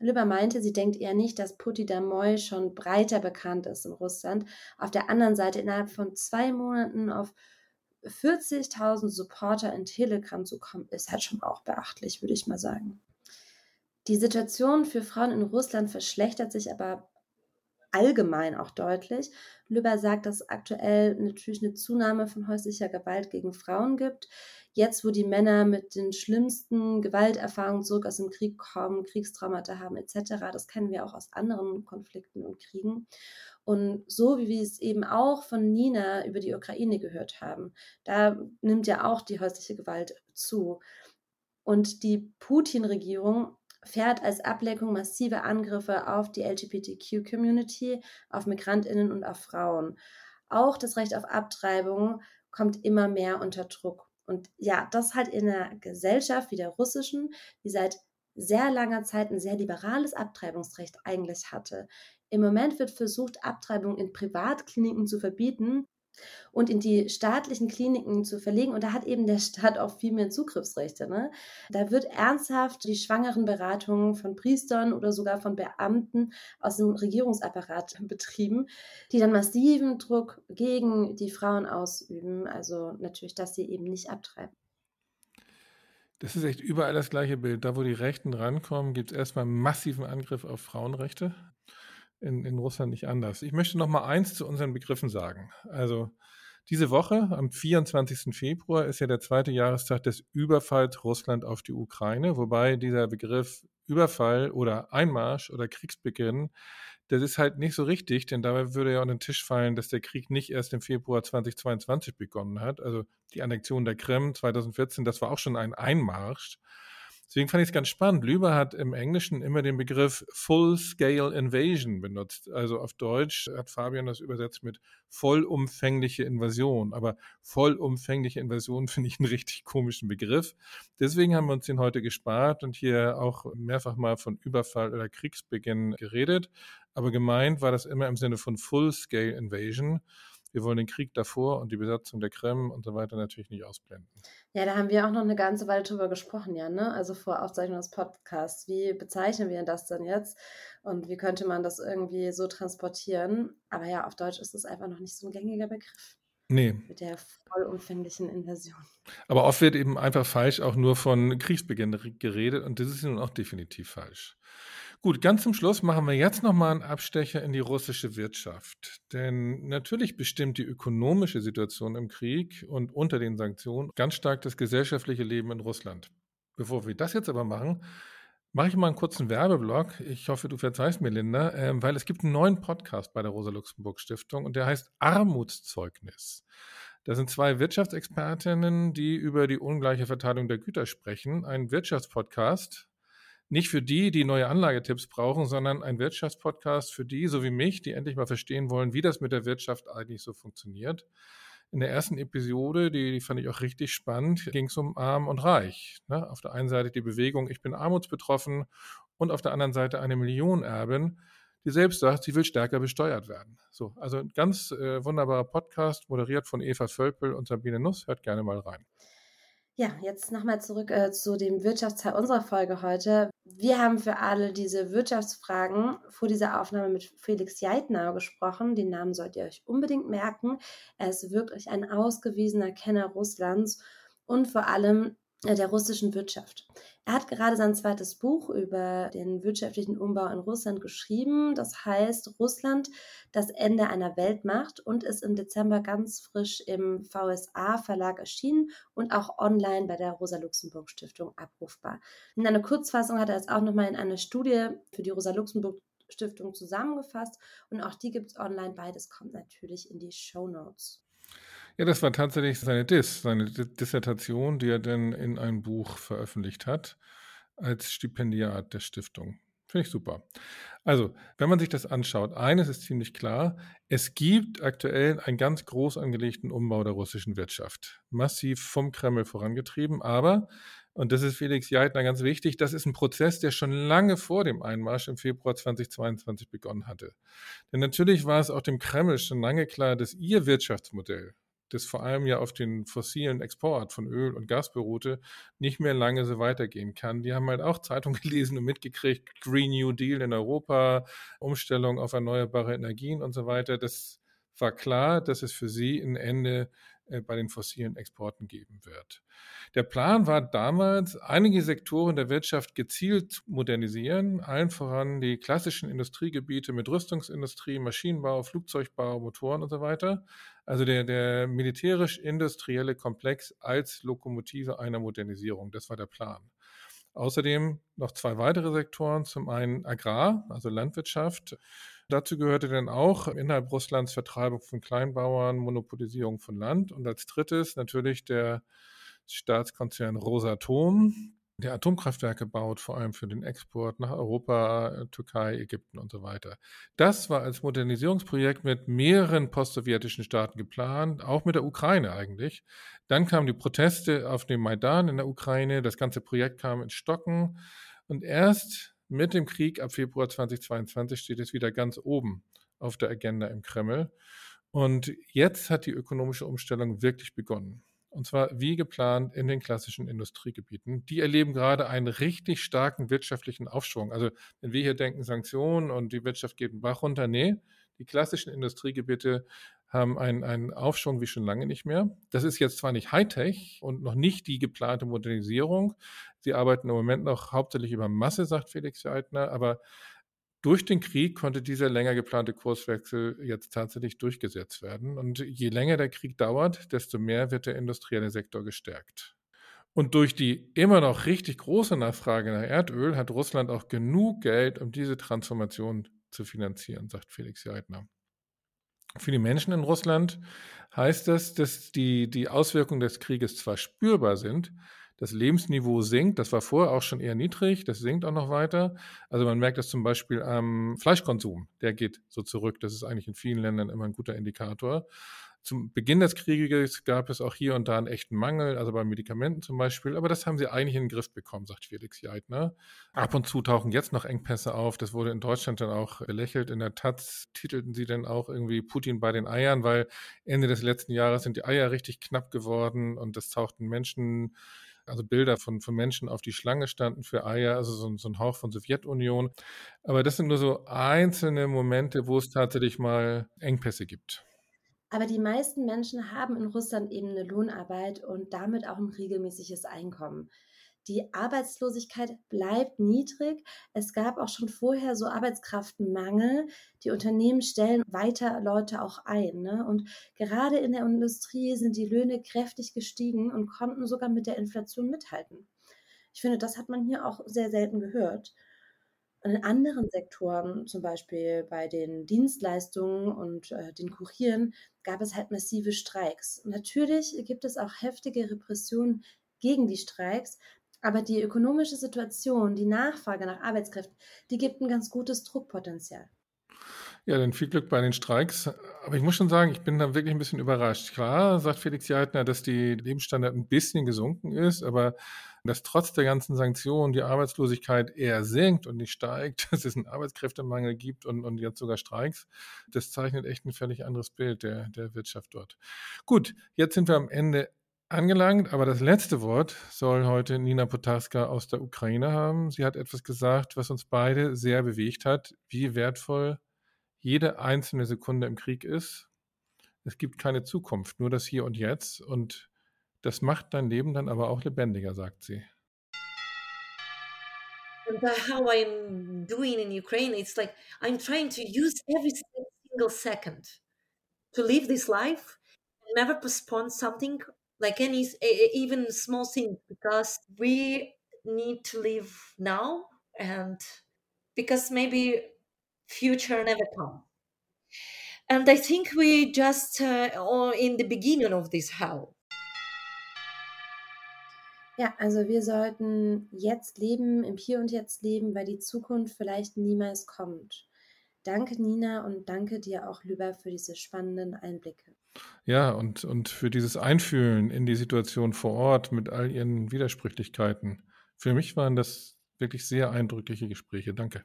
Lüber meinte, sie denkt eher nicht, dass Putin Damoy schon breiter bekannt ist in Russland. Auf der anderen Seite innerhalb von zwei Monaten auf 40.000 Supporter in Telegram zu kommen, ist halt schon auch beachtlich, würde ich mal sagen. Die Situation für Frauen in Russland verschlechtert sich aber allgemein auch deutlich. Lüber sagt, dass es aktuell natürlich eine Zunahme von häuslicher Gewalt gegen Frauen gibt. Jetzt, wo die Männer mit den schlimmsten Gewalterfahrungen zurück aus dem Krieg kommen, Kriegstraumata haben etc., das kennen wir auch aus anderen Konflikten und Kriegen. Und so wie wir es eben auch von Nina über die Ukraine gehört haben, da nimmt ja auch die häusliche Gewalt zu. Und die Putin-Regierung fährt als Ablenkung massive Angriffe auf die LGBTQ-Community, auf Migrantinnen und auf Frauen. Auch das Recht auf Abtreibung kommt immer mehr unter Druck. Und ja, das halt in einer Gesellschaft wie der russischen, die seit sehr langer Zeit ein sehr liberales Abtreibungsrecht eigentlich hatte. Im Moment wird versucht, Abtreibung in Privatkliniken zu verbieten, und in die staatlichen Kliniken zu verlegen. Und da hat eben der Staat auch viel mehr Zugriffsrechte. Ne? Da wird ernsthaft die Schwangerenberatung von Priestern oder sogar von Beamten aus dem Regierungsapparat betrieben, die dann massiven Druck gegen die Frauen ausüben. Also natürlich, dass sie eben nicht abtreiben. Das ist echt überall das gleiche Bild. Da, wo die Rechten rankommen, gibt es erstmal massiven Angriff auf Frauenrechte in, in Russland nicht anders. Ich möchte noch mal eins zu unseren Begriffen sagen. Also diese Woche, am 24. Februar, ist ja der zweite Jahrestag des Überfalls Russland auf die Ukraine, wobei dieser Begriff Überfall oder Einmarsch oder Kriegsbeginn, Das ist halt nicht so richtig, denn dabei würde ja an den Tisch fallen, dass der Krieg nicht erst im Februar 2022 begonnen hat. Also die Annexion der Krim 2014, das war auch schon ein Einmarsch. Deswegen fand ich es ganz spannend. Lüber hat im Englischen immer den Begriff Full-Scale Invasion benutzt. Also auf Deutsch hat Fabian das übersetzt mit vollumfängliche Invasion. Aber vollumfängliche Invasion *laughs* finde ich einen richtig komischen Begriff. Deswegen haben wir uns den heute gespart und hier auch mehrfach mal von Überfall oder Kriegsbeginn geredet. Aber gemeint war das immer im Sinne von Full-Scale Invasion wir wollen den Krieg davor und die Besatzung der Krim und so weiter natürlich nicht ausblenden. Ja, da haben wir auch noch eine ganze Weile drüber gesprochen, ja, ne? Also vor Aufzeichnung des Podcasts. Wie bezeichnen wir das denn jetzt? Und wie könnte man das irgendwie so transportieren? Aber ja, auf Deutsch ist es einfach noch nicht so ein gängiger Begriff. Nee. Mit der vollumfänglichen Invasion. Aber oft wird eben einfach falsch auch nur von Kriegsbeginn geredet und das ist nun auch definitiv falsch. Gut, ganz zum Schluss machen wir jetzt nochmal einen Abstecher in die russische Wirtschaft. Denn natürlich bestimmt die ökonomische Situation im Krieg und unter den Sanktionen ganz stark das gesellschaftliche Leben in Russland. Bevor wir das jetzt aber machen, mache ich mal einen kurzen Werbeblock. Ich hoffe, du verzeihst mir, Linda, äh, weil es gibt einen neuen Podcast bei der Rosa-Luxemburg-Stiftung und der heißt Armutszeugnis. Da sind zwei Wirtschaftsexpertinnen, die über die ungleiche Verteilung der Güter sprechen. Ein Wirtschaftspodcast, nicht für die, die neue Anlagetipps brauchen, sondern ein Wirtschaftspodcast für die, so wie mich, die endlich mal verstehen wollen, wie das mit der Wirtschaft eigentlich so funktioniert. In der ersten Episode, die, die fand ich auch richtig spannend, ging es um Arm und Reich. Ne? Auf der einen Seite die Bewegung, ich bin armutsbetroffen und auf der anderen Seite eine Millionenerbin, die selbst sagt, sie will stärker besteuert werden. So, also ein ganz äh, wunderbarer Podcast, moderiert von Eva Völpel und Sabine Nuss. Hört gerne mal rein. Ja, jetzt nochmal zurück äh, zu dem Wirtschaftsteil unserer Folge heute. Wir haben für alle diese Wirtschaftsfragen vor dieser Aufnahme mit Felix Jeitner gesprochen. Den Namen solltet ihr euch unbedingt merken. Er ist wirklich ein ausgewiesener Kenner Russlands und vor allem der russischen Wirtschaft. Er hat gerade sein zweites Buch über den wirtschaftlichen Umbau in Russland geschrieben. Das heißt Russland, das Ende einer Weltmacht und ist im Dezember ganz frisch im VSA Verlag erschienen und auch online bei der Rosa-Luxemburg Stiftung abrufbar. In einer Kurzfassung hat er es auch nochmal in einer Studie für die Rosa-Luxemburg Stiftung zusammengefasst und auch die gibt es online. Beides kommt natürlich in die Show Notes. Ja, das war tatsächlich seine Diss, seine Dissertation, die er dann in einem Buch veröffentlicht hat, als Stipendiat der Stiftung. Finde ich super. Also, wenn man sich das anschaut, eines ist ziemlich klar, es gibt aktuell einen ganz groß angelegten Umbau der russischen Wirtschaft. Massiv vom Kreml vorangetrieben, aber, und das ist Felix Jeitner ganz wichtig, das ist ein Prozess, der schon lange vor dem Einmarsch im Februar 2022 begonnen hatte. Denn natürlich war es auch dem Kreml schon lange klar, dass ihr Wirtschaftsmodell, das vor allem ja auf den fossilen Export von Öl und Gas beruhte, nicht mehr lange so weitergehen kann. Die haben halt auch Zeitungen *laughs* gelesen und mitgekriegt, Green New Deal in Europa, Umstellung auf erneuerbare Energien und so weiter. Das war klar, dass es für sie ein Ende äh, bei den fossilen Exporten geben wird. Der Plan war damals, einige Sektoren der Wirtschaft gezielt zu modernisieren, allen voran die klassischen Industriegebiete mit Rüstungsindustrie, Maschinenbau, Flugzeugbau, Motoren und so weiter. Also der, der militärisch-industrielle Komplex als Lokomotive einer Modernisierung, das war der Plan. Außerdem noch zwei weitere Sektoren, zum einen Agrar, also Landwirtschaft, Dazu gehörte dann auch innerhalb Russlands Vertreibung von Kleinbauern, Monopolisierung von Land und als drittes natürlich der Staatskonzern Rosatom, der Atomkraftwerke baut, vor allem für den Export nach Europa, Türkei, Ägypten und so weiter. Das war als Modernisierungsprojekt mit mehreren postsowjetischen Staaten geplant, auch mit der Ukraine eigentlich. Dann kamen die Proteste auf dem Maidan in der Ukraine, das ganze Projekt kam ins Stocken und erst mit dem Krieg ab Februar 2022 steht es wieder ganz oben auf der Agenda im Kreml. Und jetzt hat die ökonomische Umstellung wirklich begonnen. Und zwar wie geplant in den klassischen Industriegebieten. Die erleben gerade einen richtig starken wirtschaftlichen Aufschwung. Also wenn wir hier denken, Sanktionen und die Wirtschaft geht einen Bach runter, nee, die klassischen Industriegebiete haben einen, einen Aufschwung wie schon lange nicht mehr. Das ist jetzt zwar nicht Hightech und noch nicht die geplante Modernisierung. Sie arbeiten im Moment noch hauptsächlich über Masse, sagt Felix Seidner, aber durch den Krieg konnte dieser länger geplante Kurswechsel jetzt tatsächlich durchgesetzt werden. Und je länger der Krieg dauert, desto mehr wird der industrielle Sektor gestärkt. Und durch die immer noch richtig große Nachfrage nach Erdöl hat Russland auch genug Geld, um diese Transformation zu finanzieren, sagt Felix Jeitner. Für die Menschen in Russland heißt das, dass die, die Auswirkungen des Krieges zwar spürbar sind, das Lebensniveau sinkt, das war vorher auch schon eher niedrig, das sinkt auch noch weiter. Also man merkt das zum Beispiel am Fleischkonsum, der geht so zurück. Das ist eigentlich in vielen Ländern immer ein guter Indikator. Zum Beginn des Krieges gab es auch hier und da einen echten Mangel, also bei Medikamenten zum Beispiel, aber das haben sie eigentlich in den Griff bekommen, sagt Felix Jeitner. Ab und zu tauchen jetzt noch Engpässe auf, das wurde in Deutschland dann auch belächelt. In der Taz titelten sie dann auch irgendwie Putin bei den Eiern, weil Ende des letzten Jahres sind die Eier richtig knapp geworden und es tauchten Menschen also Bilder von, von Menschen auf die Schlange standen für Eier, also so, so, ein Hauch von Sowjetunion. Aber das sind nur so einzelne Momente, wo es tatsächlich mal Engpässe gibt. Aber die meisten Menschen haben in Russland eben eine Lohnarbeit und damit auch ein regelmäßiges Einkommen. Die Arbeitslosigkeit bleibt niedrig. Es gab auch schon vorher so Arbeitskraftmangel. Die Unternehmen stellen weiter Leute auch ein. Ne? Und gerade in der Industrie sind die Löhne kräftig gestiegen und konnten sogar mit der Inflation mithalten. Ich finde, das hat man hier auch sehr selten gehört. In anderen Sektoren, zum Beispiel bei den Dienstleistungen und äh, den Kurieren, gab es halt massive Streiks. Natürlich gibt es auch heftige Repressionen gegen die Streiks, aber die ökonomische Situation, die Nachfrage nach Arbeitskräften, die gibt ein ganz gutes Druckpotenzial. Ja, dann viel Glück bei den Streiks. Aber ich muss schon sagen, ich bin da wirklich ein bisschen überrascht. Klar, sagt Felix Jeitner, dass die Lebensstandard ein bisschen gesunken ist, aber dass trotz der ganzen Sanktionen die Arbeitslosigkeit eher sinkt und nicht steigt, *laughs* dass es einen Arbeitskräftemangel gibt und, und jetzt sogar Streiks, das zeichnet echt ein völlig anderes Bild der, der Wirtschaft dort. Gut, jetzt sind wir am Ende angelangt, aber das letzte Wort soll heute Nina Potarska aus der Ukraine haben. Sie hat etwas gesagt, was uns beide sehr bewegt hat, wie wertvoll jede einzelne Sekunde im Krieg ist. Es gibt keine Zukunft, nur das Hier und Jetzt und das macht dein Leben dann aber auch lebendiger, sagt sie. And how I'm doing in Ukraine, it's like I'm trying to use every single second to live this life, never postpone something like any even small thing because we need to live now and because maybe future never come and i think we just uh, in the beginning of this hell Ja, also wir sollten jetzt leben, im Hier und Jetzt leben, weil die Zukunft vielleicht niemals kommt. Danke, Nina, und danke dir auch, Lüber, für diese spannenden Einblicke. Ja, und, und für dieses Einfühlen in die Situation vor Ort mit all ihren Widersprüchlichkeiten. Für mich waren das wirklich sehr eindrückliche Gespräche. Danke.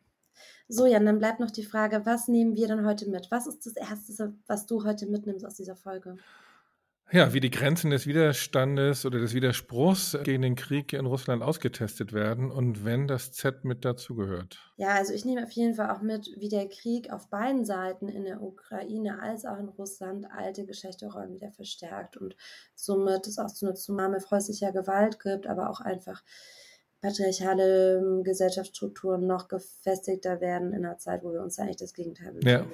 So, Jan, dann bleibt noch die Frage, was nehmen wir denn heute mit? Was ist das Erste, was du heute mitnimmst aus dieser Folge? Ja, wie die Grenzen des Widerstandes oder des Widerspruchs gegen den Krieg in Russland ausgetestet werden und wenn das Z mit dazugehört. Ja, also ich nehme auf jeden Fall auch mit, wie der Krieg auf beiden Seiten in der Ukraine als auch in Russland alte Geschlechterrollen wieder verstärkt und somit es auch zu einer Zunahme häuslicher Gewalt gibt, aber auch einfach patriarchale ähm, Gesellschaftsstrukturen noch gefestigter werden in einer Zeit, wo wir uns eigentlich das Gegenteil wünschen. Ja.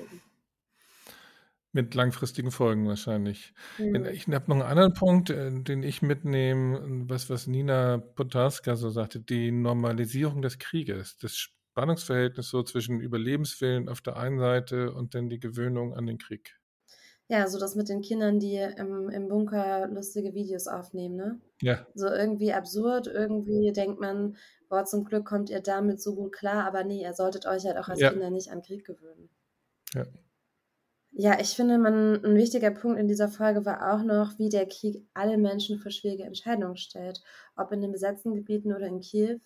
Mit langfristigen Folgen wahrscheinlich. Mhm. Ich habe noch einen anderen Punkt, äh, den ich mitnehme, was, was Nina Potarska so sagte, die Normalisierung des Krieges, das Spannungsverhältnis so zwischen Überlebenswillen auf der einen Seite und dann die Gewöhnung an den Krieg. Ja, so das mit den Kindern, die im, im Bunker lustige Videos aufnehmen, ne? Ja. So irgendwie absurd, irgendwie denkt man, boah, zum Glück kommt ihr damit so gut klar, aber nee, ihr solltet euch halt auch als ja. Kinder nicht an Krieg gewöhnen. Ja. Ja, ich finde, man, ein wichtiger Punkt in dieser Folge war auch noch, wie der Krieg alle Menschen vor schwierige Entscheidungen stellt, ob in den besetzten Gebieten oder in Kiew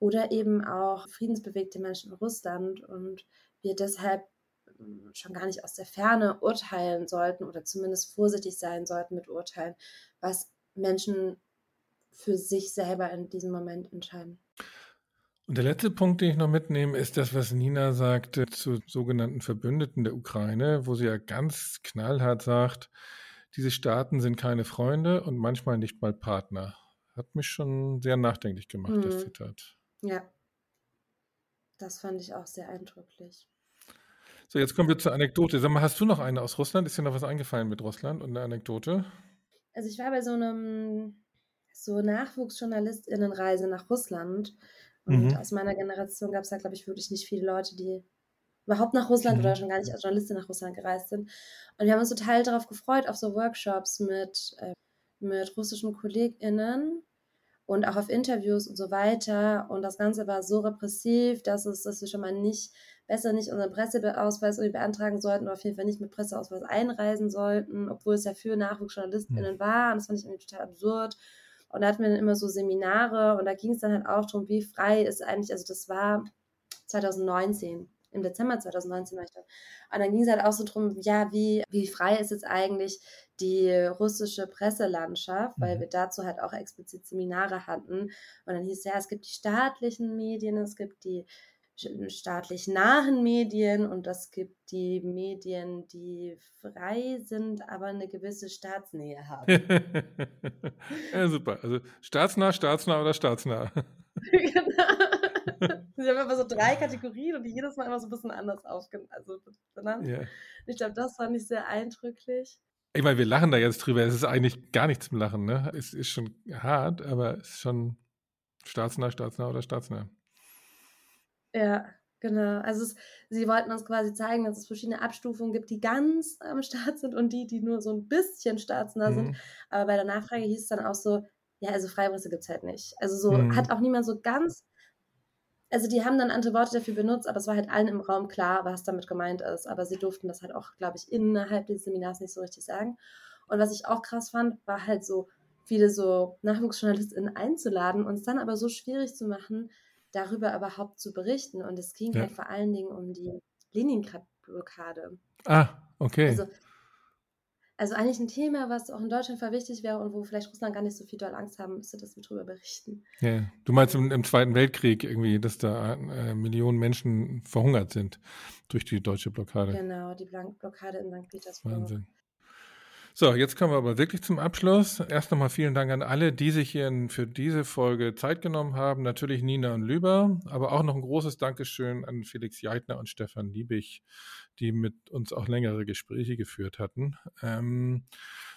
oder eben auch friedensbewegte Menschen in Russland und wir deshalb hm, schon gar nicht aus der Ferne urteilen sollten oder zumindest vorsichtig sein sollten mit Urteilen, was Menschen für sich selber in diesem Moment entscheiden. Und der letzte Punkt, den ich noch mitnehme, ist das, was Nina sagte zu sogenannten Verbündeten der Ukraine, wo sie ja ganz knallhart sagt, diese Staaten sind keine Freunde und manchmal nicht mal Partner. Hat mich schon sehr nachdenklich gemacht, mhm. das Zitat. Ja, das fand ich auch sehr eindrücklich. So, jetzt kommen wir zur Anekdote. Sag mal, hast du noch eine aus Russland? Ist dir noch was eingefallen mit Russland und eine Anekdote? Also ich war bei so einem so Nachwuchsjournalistinnenreise nach Russland und mhm. aus meiner Generation gab es da, glaube ich, wirklich nicht viele Leute, die überhaupt nach Russland mhm. oder schon gar nicht als Journalistin nach Russland gereist sind. Und wir haben uns total darauf gefreut, auf so Workshops mit, äh, mit russischen KollegInnen und auch auf Interviews und so weiter. Und das Ganze war so repressiv, dass es, dass wir schon mal nicht, besser nicht unseren Presseausweis irgendwie beantragen sollten oder auf jeden Fall nicht mit Presseausweis einreisen sollten, obwohl es ja für NachwuchsjournalistInnen mhm. war. Und das fand ich irgendwie total absurd. Und da hatten wir dann immer so Seminare und da ging es dann halt auch darum, wie frei ist eigentlich, also das war 2019 im Dezember 2019 war ich da. Und dann ging es halt auch so drum, ja, wie, wie frei ist jetzt eigentlich die russische Presselandschaft, weil mhm. wir dazu halt auch explizit Seminare hatten. Und dann hieß es ja, es gibt die staatlichen Medien, es gibt die staatlich nahen Medien und es gibt die Medien, die frei sind, aber eine gewisse Staatsnähe haben. *laughs* ja, super. Also staatsnah, staatsnah oder staatsnah. *laughs* genau. Sie haben immer so drei Kategorien und die jedes Mal immer so ein bisschen anders aufgenannt. Also, ja. Ich glaube, das fand ich sehr eindrücklich. Ich meine, wir lachen da jetzt drüber. Es ist eigentlich gar nichts zum Lachen. Ne? Es ist schon hart, aber es ist schon staatsnah, staatsnah oder staatsnah. Ja, genau. Also es, sie wollten uns quasi zeigen, dass es verschiedene Abstufungen gibt, die ganz am Start sind und die, die nur so ein bisschen staatsnah mhm. sind. Aber bei der Nachfrage hieß es dann auch so, ja, also Freipresse gibt es halt nicht. Also so mhm. hat auch niemand so ganz also die haben dann andere Worte dafür benutzt, aber es war halt allen im Raum klar, was damit gemeint ist. Aber sie durften das halt auch, glaube ich, innerhalb des Seminars nicht so richtig sagen. Und was ich auch krass fand, war halt so viele so NachwuchsjournalistInnen einzuladen und es dann aber so schwierig zu machen, darüber überhaupt zu berichten. Und es ging ja. halt vor allen Dingen um die Leningrad-Blockade. Ah, okay. Also also eigentlich ein Thema, was auch in Deutschland voll wichtig wäre und wo vielleicht Russland gar nicht so viel doll Angst haben müsste, dass wir darüber berichten. Ja, du meinst im, im Zweiten Weltkrieg irgendwie, dass da äh, Millionen Menschen verhungert sind durch die deutsche Blockade. Genau, die Blockade in St. Petersburg. Wahnsinn. So, jetzt kommen wir aber wirklich zum Abschluss. Erst nochmal vielen Dank an alle, die sich hier für diese Folge Zeit genommen haben. Natürlich Nina und Lüber, aber auch noch ein großes Dankeschön an Felix Jeitner und Stefan Liebig, die mit uns auch längere Gespräche geführt hatten. Ähm,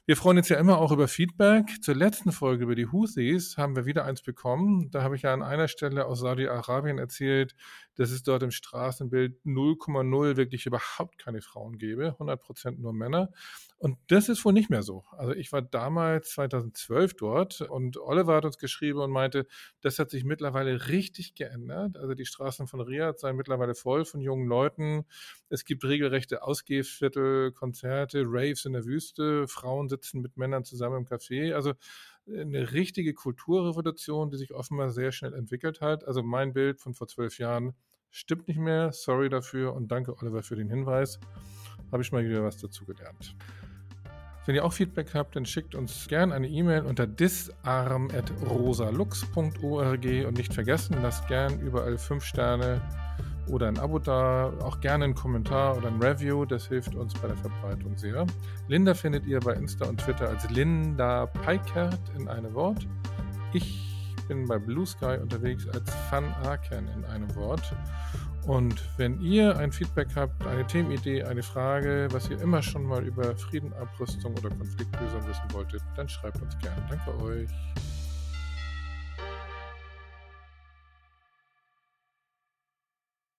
wir freuen uns ja immer auch über Feedback. Zur letzten Folge über die Houthis haben wir wieder eins bekommen. Da habe ich ja an einer Stelle aus Saudi-Arabien erzählt, dass es dort im Straßenbild 0,0 wirklich überhaupt keine Frauen gäbe, 100 Prozent nur Männer. Und das ist wohl nicht mehr so. Also ich war damals 2012 dort und Oliver hat uns geschrieben und meinte, das hat sich mittlerweile richtig geändert. Also die Straßen von Riyadh seien mittlerweile voll von jungen Leuten. Es gibt regelrechte Ausgehviertel, Konzerte, Raves in der Wüste. Frauen sitzen mit Männern zusammen im Café. Also eine richtige Kulturrevolution, die sich offenbar sehr schnell entwickelt hat. Also mein Bild von vor zwölf Jahren stimmt nicht mehr. Sorry dafür und danke Oliver für den Hinweis. Habe ich mal wieder was dazu gelernt. Wenn ihr auch Feedback habt, dann schickt uns gerne eine E-Mail unter disarm.rosalux.org und nicht vergessen, lasst gern überall 5 Sterne oder ein Abo da, auch gerne einen Kommentar oder ein Review, das hilft uns bei der Verbreitung sehr. Linda findet ihr bei Insta und Twitter als Linda Peikert in einem Wort. Ich bin bei Blue Sky unterwegs als Fan Aken in einem Wort. Und wenn ihr ein Feedback habt, eine Themenidee, eine Frage, was ihr immer schon mal über Frieden, Abrüstung oder Konfliktlösung wissen wolltet, dann schreibt uns gerne. Danke euch.